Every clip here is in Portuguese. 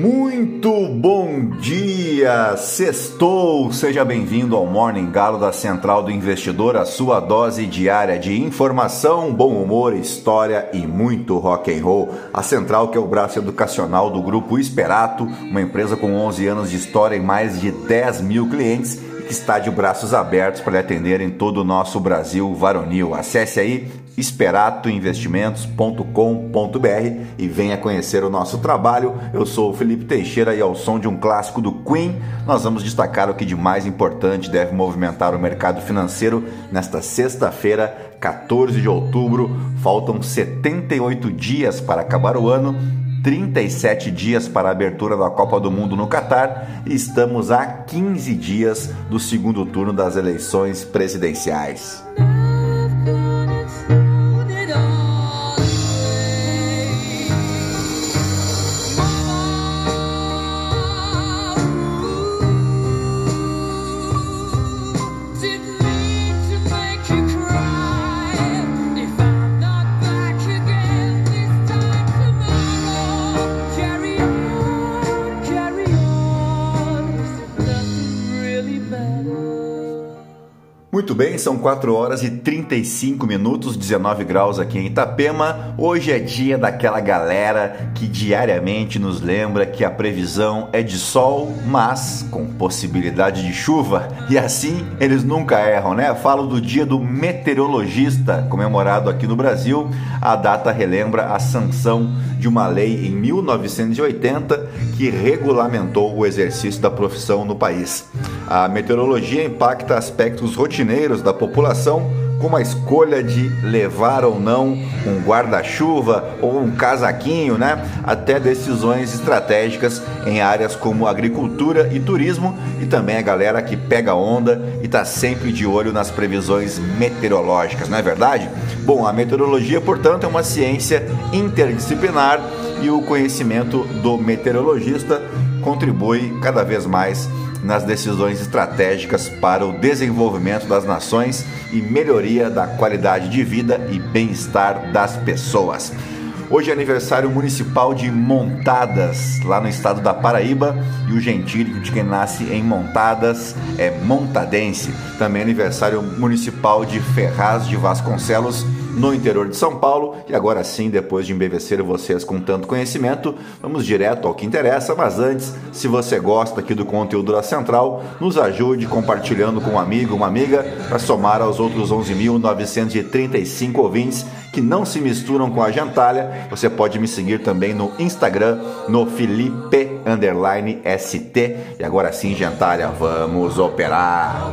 Muito bom dia! Sextou! Seja bem-vindo ao Morning Galo da Central do Investidor, a sua dose diária de informação, bom humor, história e muito rock and roll. A Central que é o braço educacional do Grupo Esperato, uma empresa com 11 anos de história e mais de 10 mil clientes que está de braços abertos para lhe atender em todo o nosso Brasil varonil. Acesse aí esperatoinvestimentos.com.br e venha conhecer o nosso trabalho. Eu sou o Felipe Teixeira e ao som de um clássico do Queen, nós vamos destacar o que de mais importante deve movimentar o mercado financeiro nesta sexta-feira, 14 de outubro. Faltam 78 dias para acabar o ano. 37 dias para a abertura da Copa do Mundo no Catar e estamos a 15 dias do segundo turno das eleições presidenciais. São 4 horas e 35 minutos, 19 graus aqui em Itapema. Hoje é dia daquela galera que diariamente nos lembra que a previsão é de sol, mas com possibilidade de chuva. E assim eles nunca erram, né? Falo do dia do meteorologista, comemorado aqui no Brasil. A data relembra a sanção de uma lei em 1980 que regulamentou o exercício da profissão no país. A meteorologia impacta aspectos rotineiros da população, como a escolha de levar ou não um guarda-chuva ou um casaquinho, né? Até decisões estratégicas em áreas como agricultura e turismo e também a galera que pega onda e está sempre de olho nas previsões meteorológicas, não é verdade? Bom, a meteorologia, portanto, é uma ciência interdisciplinar e o conhecimento do meteorologista contribui cada vez mais nas decisões estratégicas para o desenvolvimento das nações e melhoria da qualidade de vida e bem-estar das pessoas. Hoje é aniversário municipal de Montadas, lá no estado da Paraíba, e o gentílico de quem nasce em Montadas é montadense. Também é aniversário municipal de Ferraz de Vasconcelos, no interior de São Paulo. E agora sim, depois de embevecer vocês com tanto conhecimento, vamos direto ao que interessa. Mas antes, se você gosta aqui do conteúdo da Central, nos ajude compartilhando com um amigo, uma amiga, para somar aos outros 11.935 ouvintes que não se misturam com a gentalha. Você pode me seguir também no Instagram, no Felipe ST. E agora sim, gentalha, vamos operar.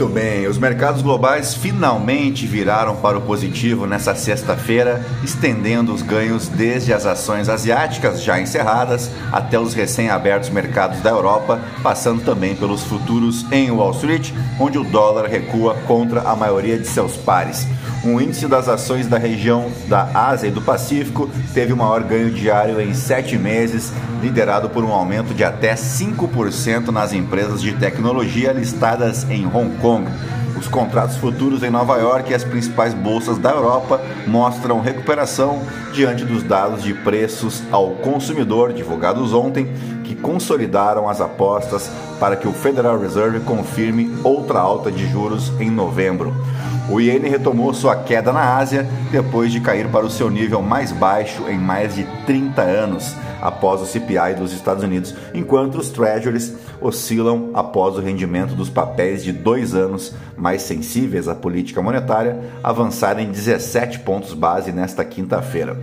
Muito bem, os mercados globais finalmente viraram para o positivo nessa sexta-feira, estendendo os ganhos desde as ações asiáticas já encerradas até os recém-abertos mercados da Europa, passando também pelos futuros em Wall Street, onde o dólar recua contra a maioria de seus pares. O índice das ações da região da Ásia e do Pacífico teve o maior ganho diário em sete meses, liderado por um aumento de até 5% nas empresas de tecnologia listadas em Hong Kong. Os contratos futuros em Nova York e as principais bolsas da Europa mostram recuperação diante dos dados de preços ao consumidor divulgados ontem, que consolidaram as apostas para que o Federal Reserve confirme outra alta de juros em novembro. O iene retomou sua queda na Ásia depois de cair para o seu nível mais baixo em mais de 30 anos após o CPI dos Estados Unidos, enquanto os treasuries oscilam após o rendimento dos papéis de dois anos mais sensíveis à política monetária avançarem 17 pontos base nesta quinta-feira.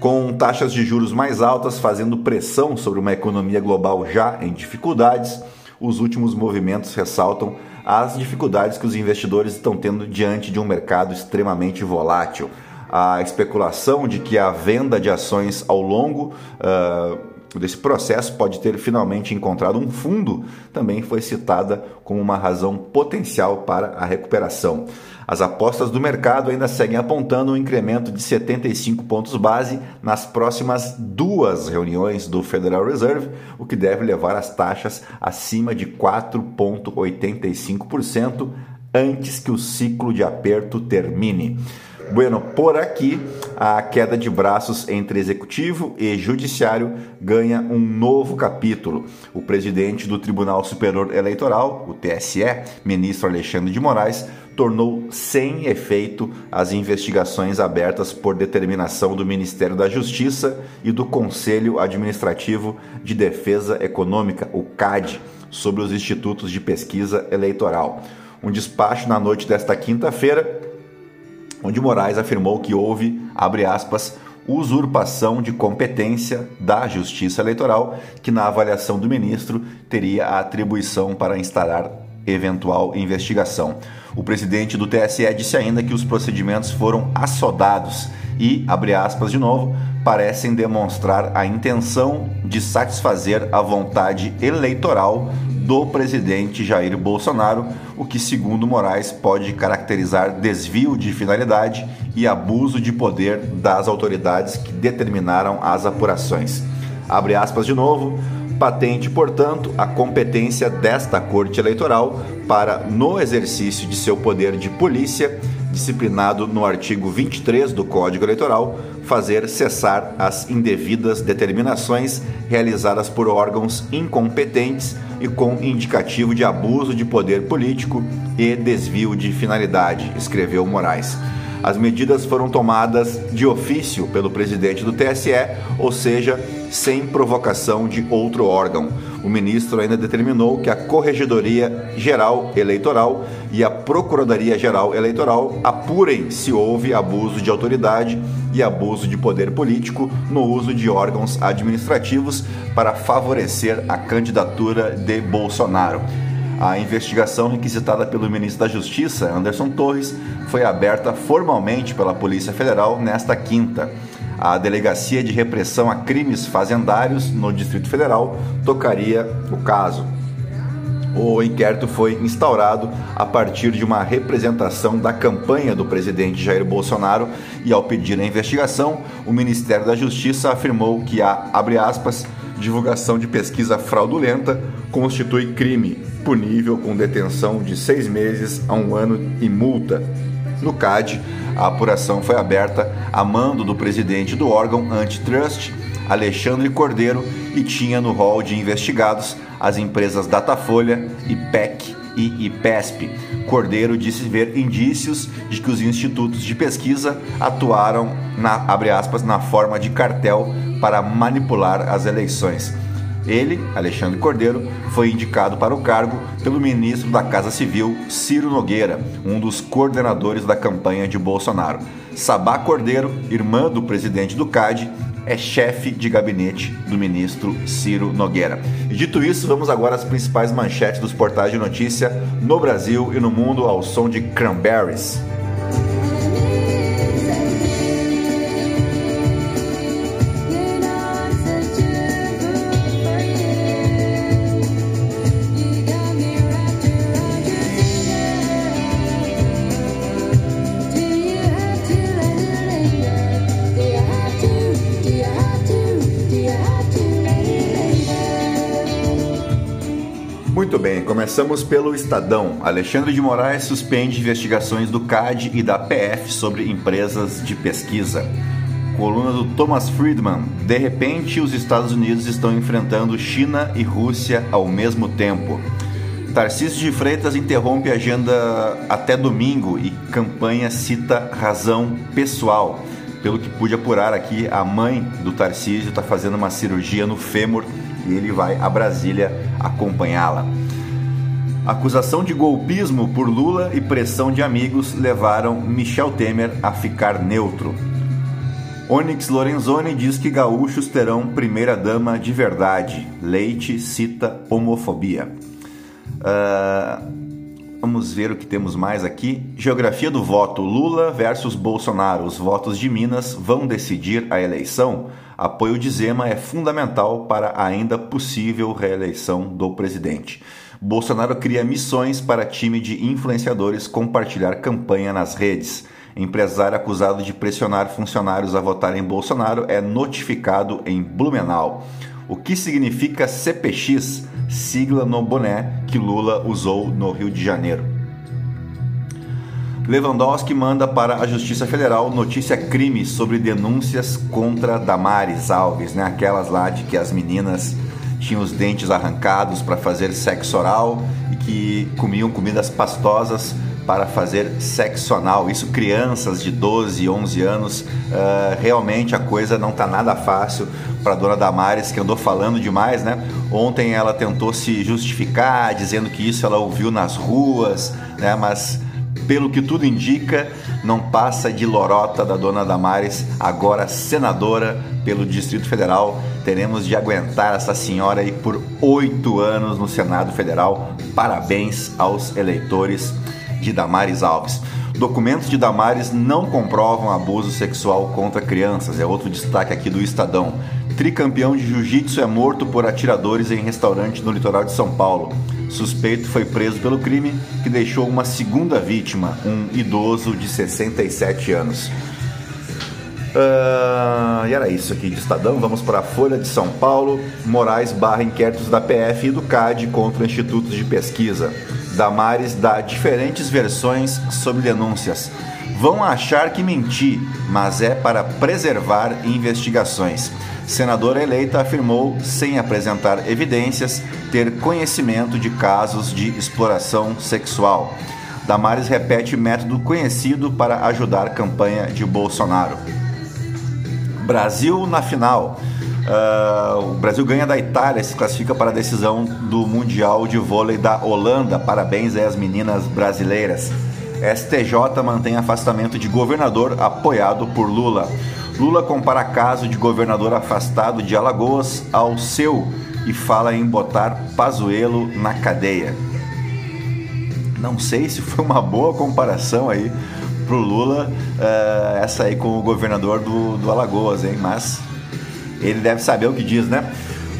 Com taxas de juros mais altas fazendo pressão sobre uma economia global já em dificuldades, os últimos movimentos ressaltam as dificuldades que os investidores estão tendo diante de um mercado extremamente volátil. A especulação de que a venda de ações ao longo uh, desse processo pode ter finalmente encontrado um fundo também foi citada como uma razão potencial para a recuperação. As apostas do mercado ainda seguem apontando um incremento de 75 pontos base nas próximas duas reuniões do Federal Reserve, o que deve levar as taxas acima de 4,85% antes que o ciclo de aperto termine. Bueno, por aqui, a queda de braços entre executivo e judiciário ganha um novo capítulo. O presidente do Tribunal Superior Eleitoral, o TSE, ministro Alexandre de Moraes, tornou sem efeito as investigações abertas por determinação do Ministério da Justiça e do Conselho Administrativo de Defesa Econômica, o CAD, sobre os institutos de pesquisa eleitoral. Um despacho na noite desta quinta-feira onde Moraes afirmou que houve, abre aspas, usurpação de competência da Justiça Eleitoral, que na avaliação do ministro teria a atribuição para instalar eventual investigação. O presidente do TSE disse ainda que os procedimentos foram assodados e, abre aspas de novo, parecem demonstrar a intenção de satisfazer a vontade eleitoral do presidente Jair Bolsonaro, o que, segundo Moraes, pode caracterizar desvio de finalidade e abuso de poder das autoridades que determinaram as apurações. Abre aspas de novo. Patente, portanto, a competência desta Corte Eleitoral para, no exercício de seu poder de polícia, disciplinado no artigo 23 do Código Eleitoral, fazer cessar as indevidas determinações realizadas por órgãos incompetentes e com indicativo de abuso de poder político e desvio de finalidade, escreveu Moraes. As medidas foram tomadas de ofício pelo presidente do TSE, ou seja, sem provocação de outro órgão. O ministro ainda determinou que a Corregedoria Geral Eleitoral e a Procuradoria Geral Eleitoral apurem se houve abuso de autoridade e abuso de poder político no uso de órgãos administrativos para favorecer a candidatura de Bolsonaro. A investigação requisitada pelo ministro da Justiça, Anderson Torres, foi aberta formalmente pela Polícia Federal nesta quinta. A Delegacia de Repressão a Crimes Fazendários no Distrito Federal tocaria o caso. O inquérito foi instaurado a partir de uma representação da campanha do presidente Jair Bolsonaro e, ao pedir a investigação, o Ministério da Justiça afirmou que a, abre aspas, divulgação de pesquisa fraudulenta constitui crime, punível com detenção de seis meses a um ano e multa. No CAD, a apuração foi aberta a mando do presidente do órgão antitrust, Alexandre Cordeiro, e tinha no rol de investigados as empresas Datafolha, IPEC e IPESP. Cordeiro disse ver indícios de que os institutos de pesquisa atuaram na, aspas, na forma de cartel para manipular as eleições. Ele, Alexandre Cordeiro, foi indicado para o cargo pelo ministro da Casa Civil, Ciro Nogueira, um dos coordenadores da campanha de Bolsonaro. Sabá Cordeiro, irmã do presidente do CAD, é chefe de gabinete do ministro Ciro Nogueira. E dito isso, vamos agora às principais manchetes dos portais de notícia no Brasil e no mundo ao som de Cranberries. Começamos pelo Estadão. Alexandre de Moraes suspende investigações do CAD e da PF sobre empresas de pesquisa. coluna do Thomas Friedman. De repente, os Estados Unidos estão enfrentando China e Rússia ao mesmo tempo. Tarcísio de Freitas interrompe a agenda até domingo e campanha cita razão pessoal. Pelo que pude apurar aqui, a mãe do Tarcísio está fazendo uma cirurgia no fêmur e ele vai a Brasília acompanhá-la. Acusação de golpismo por Lula e pressão de amigos levaram Michel Temer a ficar neutro. Onyx Lorenzoni diz que gaúchos terão primeira-dama de verdade. Leite cita homofobia. Uh, vamos ver o que temos mais aqui. Geografia do voto: Lula versus Bolsonaro. Os votos de Minas vão decidir a eleição. Apoio de Zema é fundamental para a ainda possível reeleição do presidente. Bolsonaro cria missões para time de influenciadores compartilhar campanha nas redes. Empresário acusado de pressionar funcionários a votar em Bolsonaro é notificado em Blumenau. O que significa CPX, sigla no boné que Lula usou no Rio de Janeiro? Lewandowski manda para a Justiça Federal notícia crime sobre denúncias contra Damares Alves, né? Aquelas lá de que as meninas tinham os dentes arrancados para fazer sexo oral e que comiam comidas pastosas para fazer sexo anal. Isso crianças de 12, 11 anos. Uh, realmente a coisa não está nada fácil para dona Damares, que andou falando demais, né? Ontem ela tentou se justificar, dizendo que isso ela ouviu nas ruas, né? Mas pelo que tudo indica, não passa de lorota da dona Damares, agora senadora pelo Distrito Federal. Teremos de aguentar essa senhora aí por oito anos no Senado Federal. Parabéns aos eleitores de Damares Alves. Documentos de Damares não comprovam abuso sexual contra crianças, é outro destaque aqui do Estadão. Tricampeão de jiu-jitsu é morto por atiradores em restaurante no litoral de São Paulo. Suspeito foi preso pelo crime que deixou uma segunda vítima, um idoso de 67 anos. Uh, e era isso aqui de Estadão. Vamos para a Folha de São Paulo. Moraes barra inquéritos da PF e do CAD contra institutos de pesquisa. Damares dá diferentes versões sobre denúncias. Vão achar que menti, mas é para preservar investigações. Senadora eleita afirmou, sem apresentar evidências, ter conhecimento de casos de exploração sexual. Damares repete método conhecido para ajudar campanha de Bolsonaro. Brasil na final. Uh, o Brasil ganha da Itália, se classifica para a decisão do Mundial de Vôlei da Holanda. Parabéns às meninas brasileiras. STJ mantém afastamento de governador apoiado por Lula. Lula compara caso de governador afastado de Alagoas ao seu e fala em botar Pazuello na cadeia. Não sei se foi uma boa comparação aí pro Lula, uh, essa aí com o governador do, do Alagoas, hein? Mas ele deve saber o que diz, né?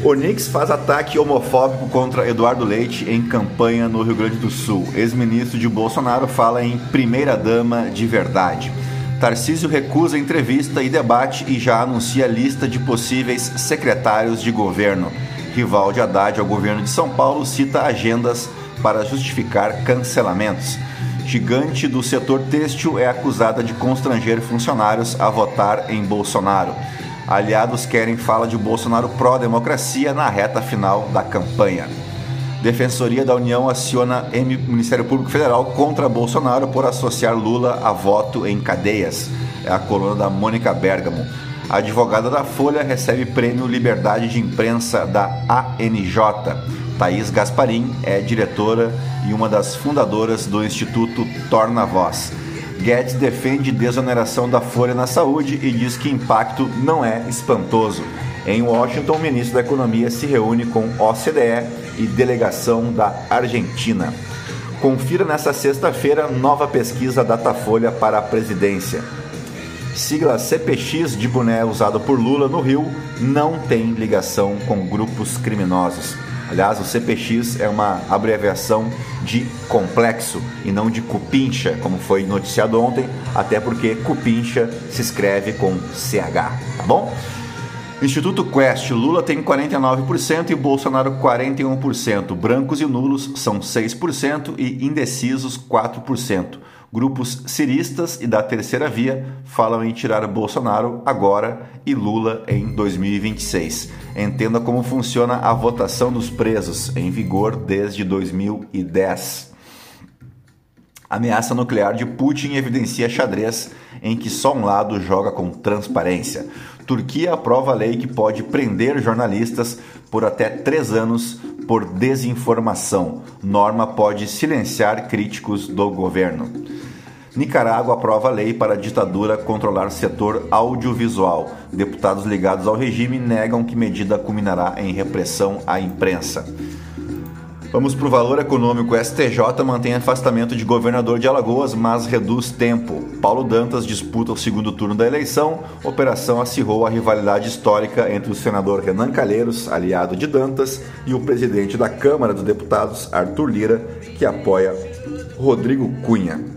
Onix faz ataque homofóbico contra Eduardo Leite em campanha no Rio Grande do Sul. Ex-ministro de Bolsonaro fala em primeira-dama de verdade. Tarcísio recusa entrevista e debate e já anuncia lista de possíveis secretários de governo. Rival de Haddad ao governo de São Paulo cita agendas para justificar cancelamentos gigante do setor têxtil é acusada de constranger funcionários a votar em Bolsonaro. Aliados querem fala de Bolsonaro pró-democracia na reta final da campanha. Defensoria da União aciona M Ministério Público Federal contra Bolsonaro por associar Lula a voto em cadeias. É a coluna da Mônica Bergamo. A advogada da Folha recebe prêmio Liberdade de Imprensa da ANJ. Thaís Gasparim é diretora e uma das fundadoras do Instituto Torna Voz. Guedes defende desoneração da folha na saúde e diz que impacto não é espantoso. Em Washington, o ministro da Economia se reúne com OCDE e delegação da Argentina. Confira nesta sexta-feira nova pesquisa Datafolha para a presidência. Sigla CPX de boné usado por Lula no Rio não tem ligação com grupos criminosos. Aliás, o CPX é uma abreviação de complexo e não de cupincha, como foi noticiado ontem, até porque cupincha se escreve com CH, tá bom? Instituto Quest, Lula tem 49% e Bolsonaro 41%. Brancos e nulos são 6% e indecisos 4%. Grupos ciristas e da terceira via falam em tirar Bolsonaro agora e Lula em 2026. Entenda como funciona a votação dos presos, em vigor desde 2010. Ameaça nuclear de Putin evidencia xadrez em que só um lado joga com transparência. Turquia aprova a lei que pode prender jornalistas por até três anos por desinformação. Norma pode silenciar críticos do governo. Nicarágua aprova lei para a ditadura controlar setor audiovisual. Deputados ligados ao regime negam que medida culminará em repressão à imprensa. Vamos para o valor econômico. STJ mantém afastamento de governador de Alagoas, mas reduz tempo. Paulo Dantas disputa o segundo turno da eleição. Operação acirrou a rivalidade histórica entre o senador Renan Calheiros, aliado de Dantas, e o presidente da Câmara dos Deputados, Arthur Lira, que apoia Rodrigo Cunha.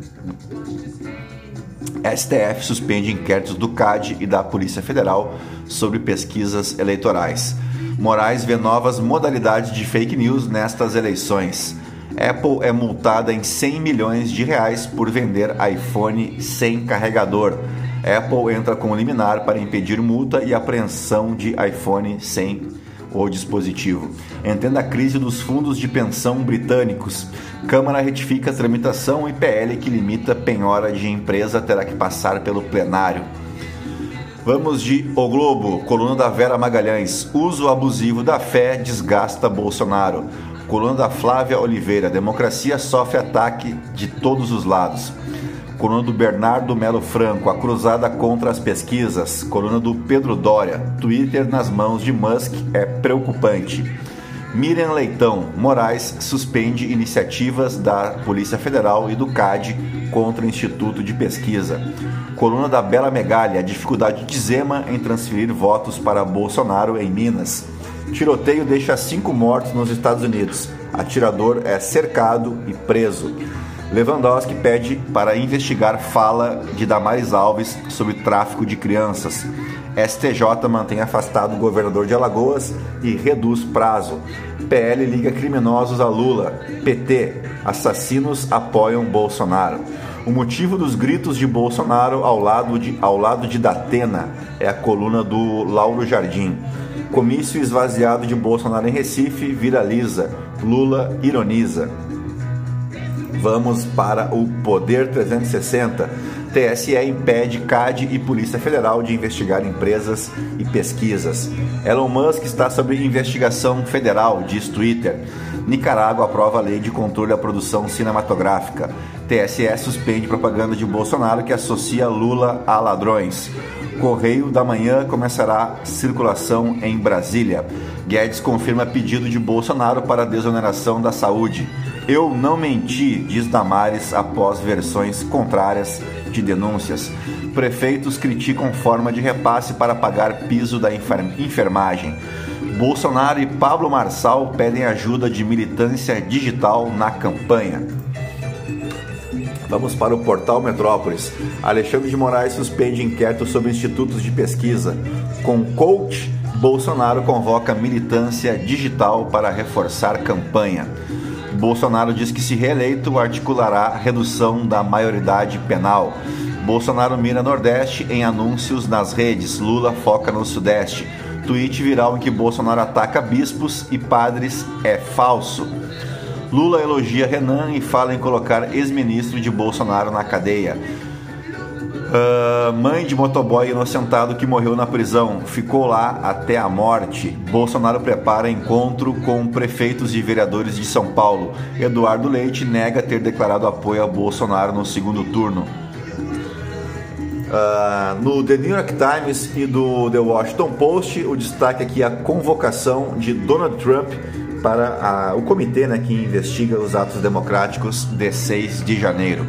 STF suspende inquéritos do CAD e da Polícia Federal sobre pesquisas eleitorais. Moraes vê novas modalidades de fake news nestas eleições. Apple é multada em 100 milhões de reais por vender iPhone sem carregador. Apple entra com liminar para impedir multa e apreensão de iPhone sem o dispositivo. Entenda a crise dos fundos de pensão britânicos. Câmara retifica a tramitação e PL que limita penhora de empresa terá que passar pelo plenário. Vamos de O Globo, coluna da Vera Magalhães. Uso abusivo da fé desgasta Bolsonaro. Coluna da Flávia Oliveira. Democracia sofre ataque de todos os lados. Coluna do Bernardo Melo Franco. A cruzada contra as pesquisas. Coluna do Pedro Dória. Twitter nas mãos de Musk é preocupante. Miriam Leitão. Moraes suspende iniciativas da Polícia Federal e do CAD contra o Instituto de Pesquisa. Coluna da Bela Megalha, a dificuldade de Zema em transferir votos para Bolsonaro em Minas. Tiroteio deixa cinco mortos nos Estados Unidos. Atirador é cercado e preso. Lewandowski pede para investigar fala de Damares Alves sobre tráfico de crianças. STJ mantém afastado o governador de Alagoas e reduz prazo. PL liga criminosos a Lula. PT. Assassinos apoiam Bolsonaro. O motivo dos gritos de Bolsonaro ao lado de, ao lado de Datena é a coluna do Lauro Jardim. Comício esvaziado de Bolsonaro em Recife viraliza. Lula ironiza. Vamos para o Poder 360. TSE impede CAD e Polícia Federal de investigar empresas e pesquisas. Elon Musk está sob investigação federal, diz Twitter. Nicarágua aprova a lei de controle da produção cinematográfica. TSE suspende propaganda de Bolsonaro que associa Lula a ladrões. Correio da Manhã começará circulação em Brasília. Guedes confirma pedido de Bolsonaro para desoneração da saúde. Eu não menti, diz Damares após versões contrárias de denúncias. Prefeitos criticam forma de repasse para pagar piso da enfermagem. Bolsonaro e Pablo Marçal pedem ajuda de militância digital na campanha. Vamos para o portal Metrópolis. Alexandre de Moraes suspende inquérito sobre institutos de pesquisa. Com coach, Bolsonaro convoca militância digital para reforçar campanha. Bolsonaro diz que, se reeleito, articulará redução da maioridade penal. Bolsonaro mira Nordeste em anúncios nas redes. Lula foca no Sudeste. Tweet viral em que Bolsonaro ataca bispos e padres é falso. Lula elogia Renan e fala em colocar ex-ministro de Bolsonaro na cadeia. Uh, mãe de motoboy inocentado que morreu na prisão ficou lá até a morte. Bolsonaro prepara encontro com prefeitos e vereadores de São Paulo. Eduardo Leite nega ter declarado apoio a Bolsonaro no segundo turno. Uh, no The New York Times e do The Washington Post, o destaque aqui é a convocação de Donald Trump para a, o comitê né, que investiga os atos democráticos de 6 de janeiro.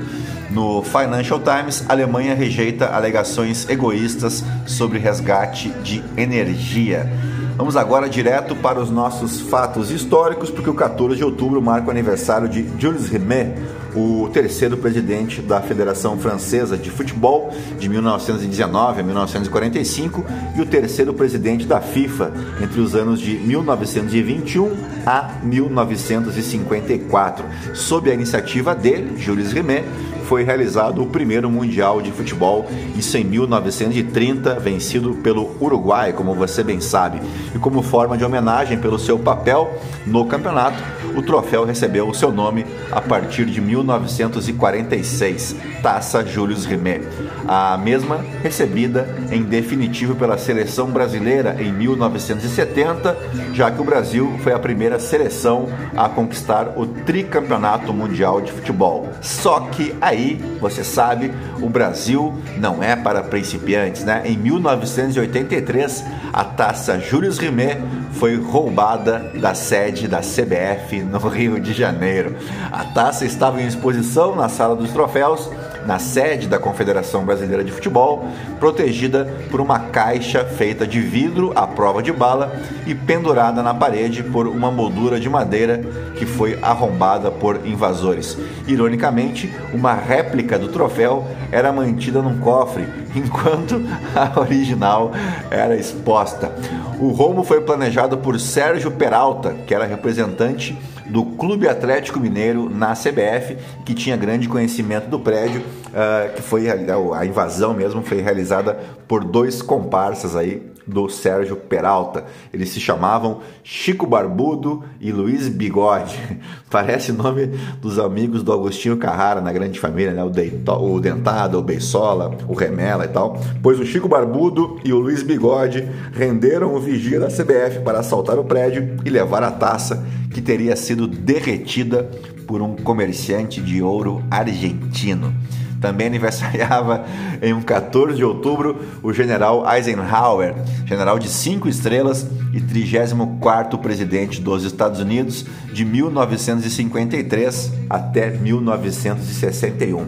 No Financial Times, Alemanha rejeita alegações egoístas sobre resgate de energia. Vamos agora direto para os nossos fatos históricos, porque o 14 de outubro marca o aniversário de Jules Rimet, o terceiro presidente da Federação Francesa de Futebol de 1919 a 1945 e o terceiro presidente da FIFA entre os anos de 1921 a 1954. Sob a iniciativa dele, Jules Rimet, foi realizado o primeiro Mundial de Futebol, isso em 1930, vencido pelo Uruguai, como você bem sabe. E como forma de homenagem pelo seu papel no campeonato, o troféu recebeu o seu nome a partir de 1946, Taça Julius Rimet. A mesma recebida em definitivo pela seleção brasileira em 1970, já que o Brasil foi a primeira seleção a conquistar o tricampeonato mundial de futebol. Só que aí, você sabe, o Brasil não é para principiantes, né? Em 1983, a taça Julius Rimet foi roubada da sede da CBF no Rio de Janeiro. A taça estava em exposição na sala dos troféus, na sede da Confederação Brasileira de Futebol, protegida por uma caixa feita de vidro à prova de bala e pendurada na parede por uma moldura de madeira que foi arrombada por invasores. Ironicamente, uma réplica do troféu era mantida num cofre, enquanto a original era exposta. O roubo foi planejado por Sérgio Peralta, que era representante do Clube Atlético Mineiro na CBF, que tinha grande conhecimento do prédio, uh, que foi a invasão mesmo foi realizada por dois comparsas aí do Sérgio Peralta. Eles se chamavam Chico Barbudo e Luiz Bigode. Parece nome dos amigos do Agostinho Carrara na Grande Família, né? O, Deito, o Dentado, o Beisola, o Remela e tal. Pois o Chico Barbudo e o Luiz Bigode renderam o vigia da CBF para assaltar o prédio e levar a taça que teria sido derretida por um comerciante de ouro argentino. Também aniversariava em um 14 de outubro o general Eisenhower, general de cinco estrelas e 34º presidente dos Estados Unidos de 1953 até 1961.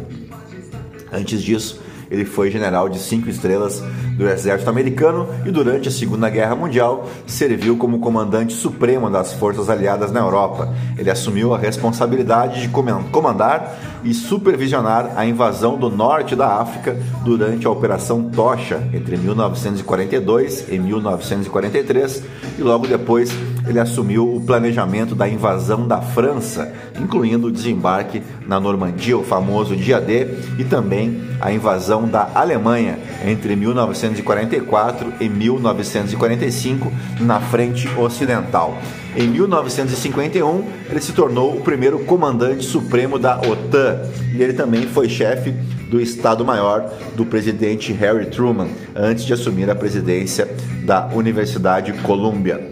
Antes disso, ele foi general de cinco estrelas do exército americano e durante a Segunda Guerra Mundial serviu como comandante supremo das forças aliadas na Europa. Ele assumiu a responsabilidade de comandar e supervisionar a invasão do norte da África durante a Operação Tocha entre 1942 e 1943 e logo depois ele assumiu o planejamento da invasão da França, incluindo o desembarque na Normandia, o famoso Dia D, e também a invasão da Alemanha entre 1944 e 1945 na frente ocidental. Em 1951, ele se tornou o primeiro comandante supremo da OTAN e ele também foi chefe do Estado-Maior do presidente Harry Truman antes de assumir a presidência da Universidade Columbia.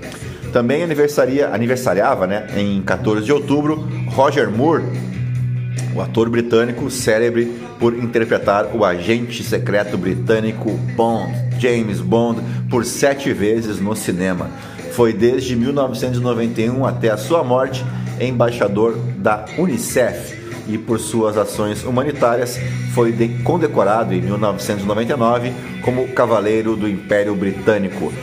Também aniversaria, aniversariava né, em 14 de outubro Roger Moore, o ator britânico célebre por interpretar o agente secreto britânico Bond, James Bond, por sete vezes no cinema. Foi desde 1991 até a sua morte embaixador da Unicef e por suas ações humanitárias foi condecorado em 1999 como Cavaleiro do Império Britânico.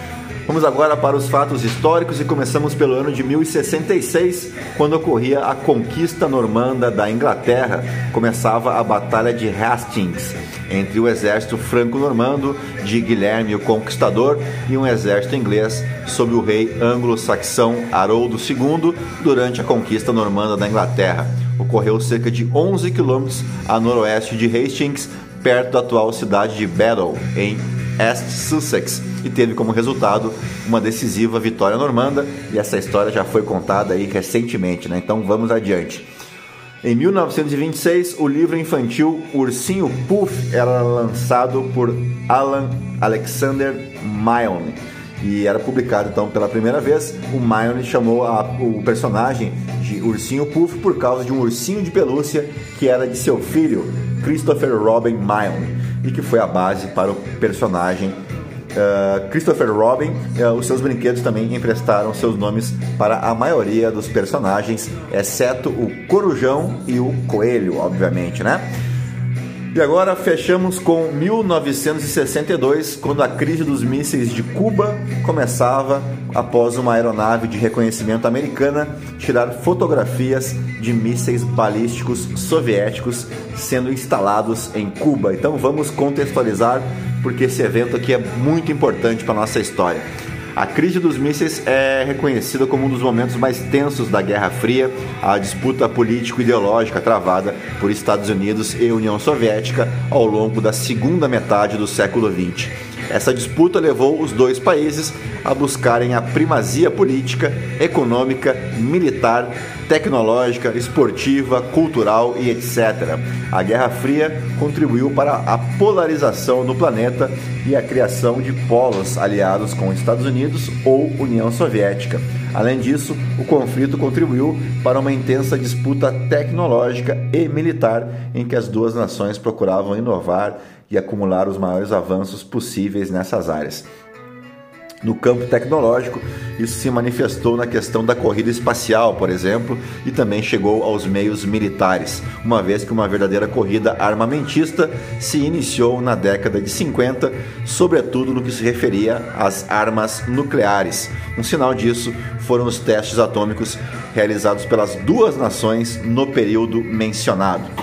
Vamos agora para os fatos históricos e começamos pelo ano de 1066, quando ocorria a conquista normanda da Inglaterra. Começava a Batalha de Hastings entre o exército franco-normando de Guilherme o Conquistador e um exército inglês sob o rei anglo-saxão Haroldo II durante a conquista normanda da Inglaterra. Ocorreu cerca de 11 quilômetros a noroeste de Hastings, perto da atual cidade de Battle, em East Sussex, e teve como resultado uma decisiva vitória normanda, e essa história já foi contada aí recentemente, né? Então vamos adiante. Em 1926, o livro infantil Ursinho Puff era lançado por Alan Alexander Milne e era publicado então pela primeira vez. O Milne chamou a, o personagem de Ursinho Puff por causa de um ursinho de pelúcia que era de seu filho, Christopher Robin Milne, e que foi a base para o personagem Uh, Christopher Robin, uh, os seus brinquedos também emprestaram seus nomes para a maioria dos personagens, exceto o Corujão e o Coelho, obviamente, né? E agora fechamos com 1962, quando a crise dos mísseis de Cuba começava após uma aeronave de reconhecimento americana tirar fotografias de mísseis balísticos soviéticos sendo instalados em Cuba. Então vamos contextualizar porque esse evento aqui é muito importante para nossa história. A crise dos mísseis é reconhecida como um dos momentos mais tensos da Guerra Fria, a disputa político-ideológica travada por Estados Unidos e União Soviética ao longo da segunda metade do século XX. Essa disputa levou os dois países a buscarem a primazia política, econômica, militar, tecnológica, esportiva, cultural e etc. A Guerra Fria contribuiu para a polarização do planeta e a criação de polos aliados com os Estados Unidos ou União Soviética. Além disso, o conflito contribuiu para uma intensa disputa tecnológica e militar em que as duas nações procuravam inovar e acumular os maiores avanços possíveis nessas áreas. No campo tecnológico, isso se manifestou na questão da corrida espacial, por exemplo, e também chegou aos meios militares, uma vez que uma verdadeira corrida armamentista se iniciou na década de 50, sobretudo no que se referia às armas nucleares. Um sinal disso foram os testes atômicos realizados pelas duas nações no período mencionado.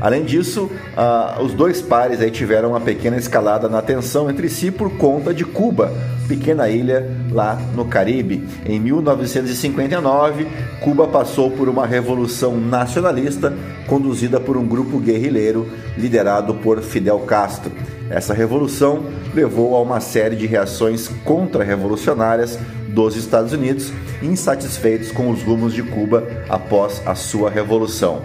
Além disso, uh, os dois pares aí tiveram uma pequena escalada na tensão entre si por conta de Cuba, pequena ilha lá no Caribe. Em 1959, Cuba passou por uma revolução nacionalista conduzida por um grupo guerrilheiro liderado por Fidel Castro. Essa revolução levou a uma série de reações contra-revolucionárias dos Estados Unidos, insatisfeitos com os rumos de Cuba após a sua revolução.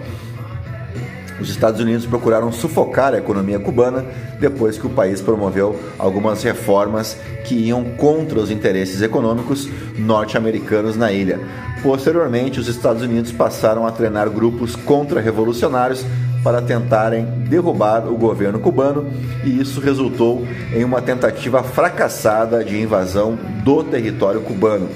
Os Estados Unidos procuraram sufocar a economia cubana depois que o país promoveu algumas reformas que iam contra os interesses econômicos norte-americanos na ilha. Posteriormente, os Estados Unidos passaram a treinar grupos contra-revolucionários para tentarem derrubar o governo cubano e isso resultou em uma tentativa fracassada de invasão do território cubano.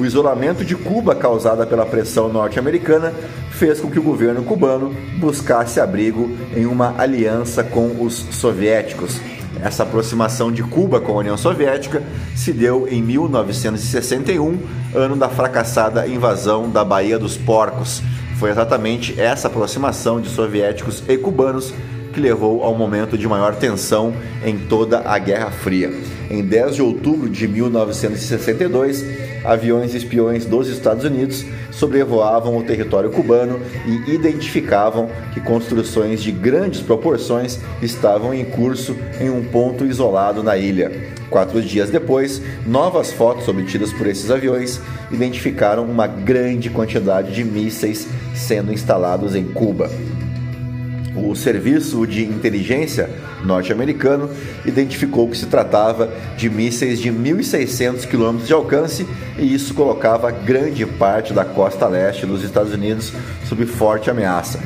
O isolamento de Cuba causada pela pressão norte-americana fez com que o governo cubano buscasse abrigo em uma aliança com os soviéticos. Essa aproximação de Cuba com a União Soviética se deu em 1961, ano da fracassada invasão da Baía dos Porcos. Foi exatamente essa aproximação de soviéticos e cubanos que levou ao momento de maior tensão em toda a Guerra Fria. Em 10 de outubro de 1962, aviões espiões dos Estados Unidos sobrevoavam o território cubano e identificavam que construções de grandes proporções estavam em curso em um ponto isolado na ilha. Quatro dias depois, novas fotos obtidas por esses aviões identificaram uma grande quantidade de mísseis sendo instalados em Cuba. O Serviço de Inteligência norte-americano identificou que se tratava de mísseis de 1.600 km de alcance e isso colocava grande parte da costa leste dos Estados Unidos sob forte ameaça.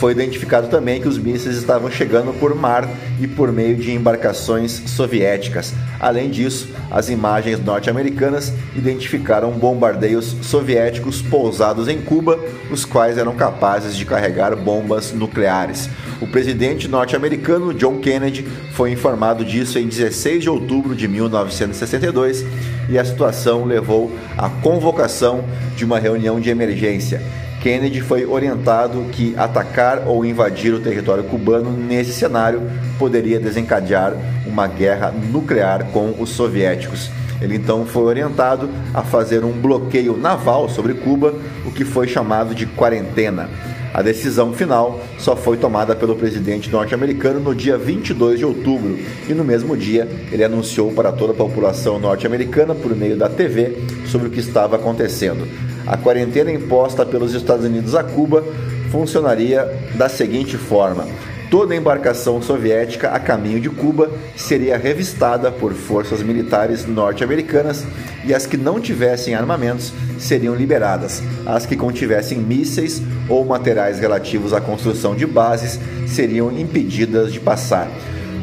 Foi identificado também que os mísseis estavam chegando por mar e por meio de embarcações soviéticas. Além disso, as imagens norte-americanas identificaram bombardeios soviéticos pousados em Cuba, os quais eram capazes de carregar bombas nucleares. O presidente norte-americano John Kennedy foi informado disso em 16 de outubro de 1962 e a situação levou à convocação de uma reunião de emergência. Kennedy foi orientado que atacar ou invadir o território cubano nesse cenário poderia desencadear uma guerra nuclear com os soviéticos. Ele então foi orientado a fazer um bloqueio naval sobre Cuba, o que foi chamado de quarentena. A decisão final só foi tomada pelo presidente norte-americano no dia 22 de outubro e no mesmo dia ele anunciou para toda a população norte-americana por meio da TV sobre o que estava acontecendo. A quarentena imposta pelos Estados Unidos a Cuba funcionaria da seguinte forma: toda embarcação soviética a caminho de Cuba seria revistada por forças militares norte-americanas e as que não tivessem armamentos seriam liberadas. As que contivessem mísseis ou materiais relativos à construção de bases seriam impedidas de passar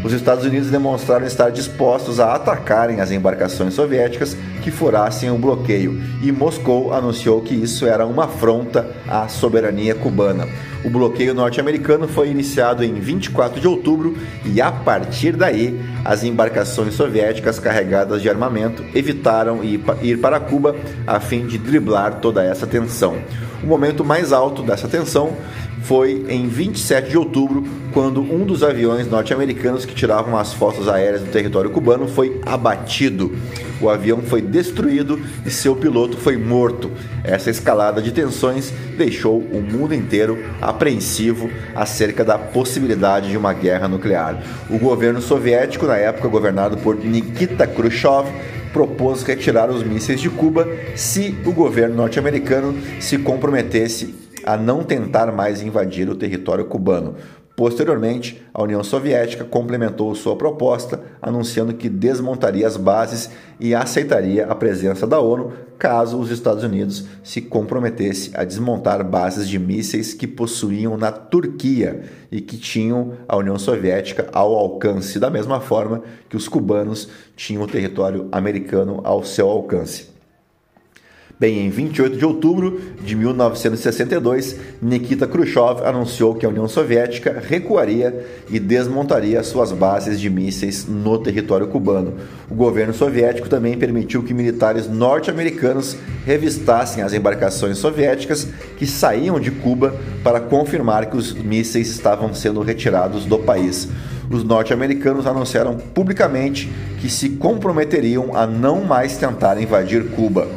os Estados Unidos demonstraram estar dispostos a atacarem as embarcações soviéticas que furassem o bloqueio, e Moscou anunciou que isso era uma afronta à soberania cubana. O bloqueio norte-americano foi iniciado em 24 de outubro e, a partir daí, as embarcações soviéticas carregadas de armamento evitaram ir para Cuba a fim de driblar toda essa tensão. O momento mais alto dessa tensão foi em 27 de outubro, quando um dos aviões norte-americanos que tiravam as fotos aéreas do território cubano foi abatido. O avião foi destruído e seu piloto foi morto. Essa escalada de tensões deixou o mundo inteiro apreensivo acerca da possibilidade de uma guerra nuclear. O governo soviético, na época governado por Nikita Khrushchev, propôs retirar os mísseis de Cuba se o governo norte-americano se comprometesse a não tentar mais invadir o território cubano. Posteriormente, a União Soviética complementou sua proposta, anunciando que desmontaria as bases e aceitaria a presença da ONU caso os Estados Unidos se comprometesse a desmontar bases de mísseis que possuíam na Turquia e que tinham a União Soviética ao alcance, da mesma forma que os cubanos tinham o território americano ao seu alcance. Bem, em 28 de outubro de 1962, Nikita Khrushchev anunciou que a União Soviética recuaria e desmontaria suas bases de mísseis no território cubano. O governo soviético também permitiu que militares norte-americanos revistassem as embarcações soviéticas que saíam de Cuba para confirmar que os mísseis estavam sendo retirados do país os norte-americanos anunciaram publicamente que se comprometeriam a não mais tentar invadir Cuba.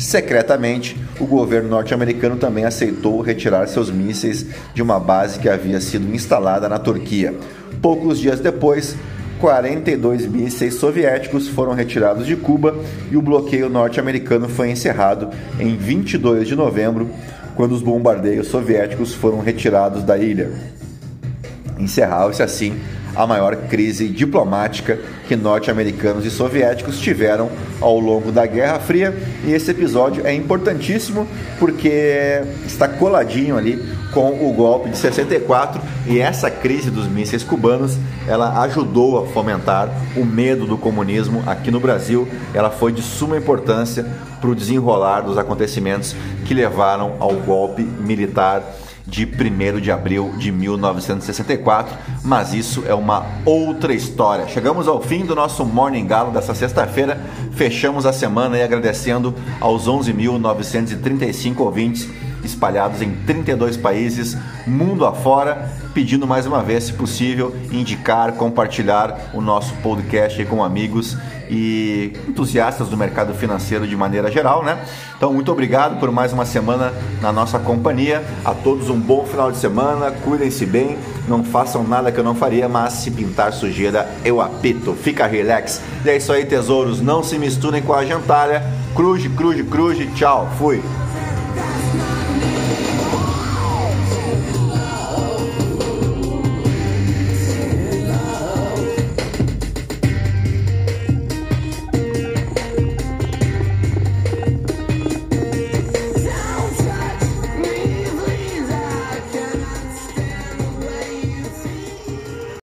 Secretamente, o governo norte-americano também aceitou retirar seus mísseis de uma base que havia sido instalada na Turquia. Poucos dias depois, 42 mísseis soviéticos foram retirados de Cuba e o bloqueio norte-americano foi encerrado em 22 de novembro, quando os bombardeios soviéticos foram retirados da ilha. Encerrava-se assim a maior crise diplomática que norte-americanos e soviéticos tiveram ao longo da Guerra Fria. E esse episódio é importantíssimo porque está coladinho ali com o golpe de 64 e essa crise dos mísseis cubanos, ela ajudou a fomentar o medo do comunismo aqui no Brasil. Ela foi de suma importância para o desenrolar dos acontecimentos que levaram ao golpe militar de 1 de abril de 1964, mas isso é uma outra história. Chegamos ao fim do nosso Morning Galo dessa sexta-feira, fechamos a semana e agradecendo aos 11.935 ouvintes espalhados em 32 países, mundo afora, pedindo mais uma vez, se possível, indicar, compartilhar o nosso podcast com amigos e entusiastas do mercado financeiro de maneira geral, né? Então, muito obrigado por mais uma semana na nossa companhia. A todos um bom final de semana, cuidem-se bem, não façam nada que eu não faria, mas se pintar sujeira, eu apito. Fica relax. E é isso aí, tesouros, não se misturem com a gentalha. Cruze, cruze, cruze, tchau, fui.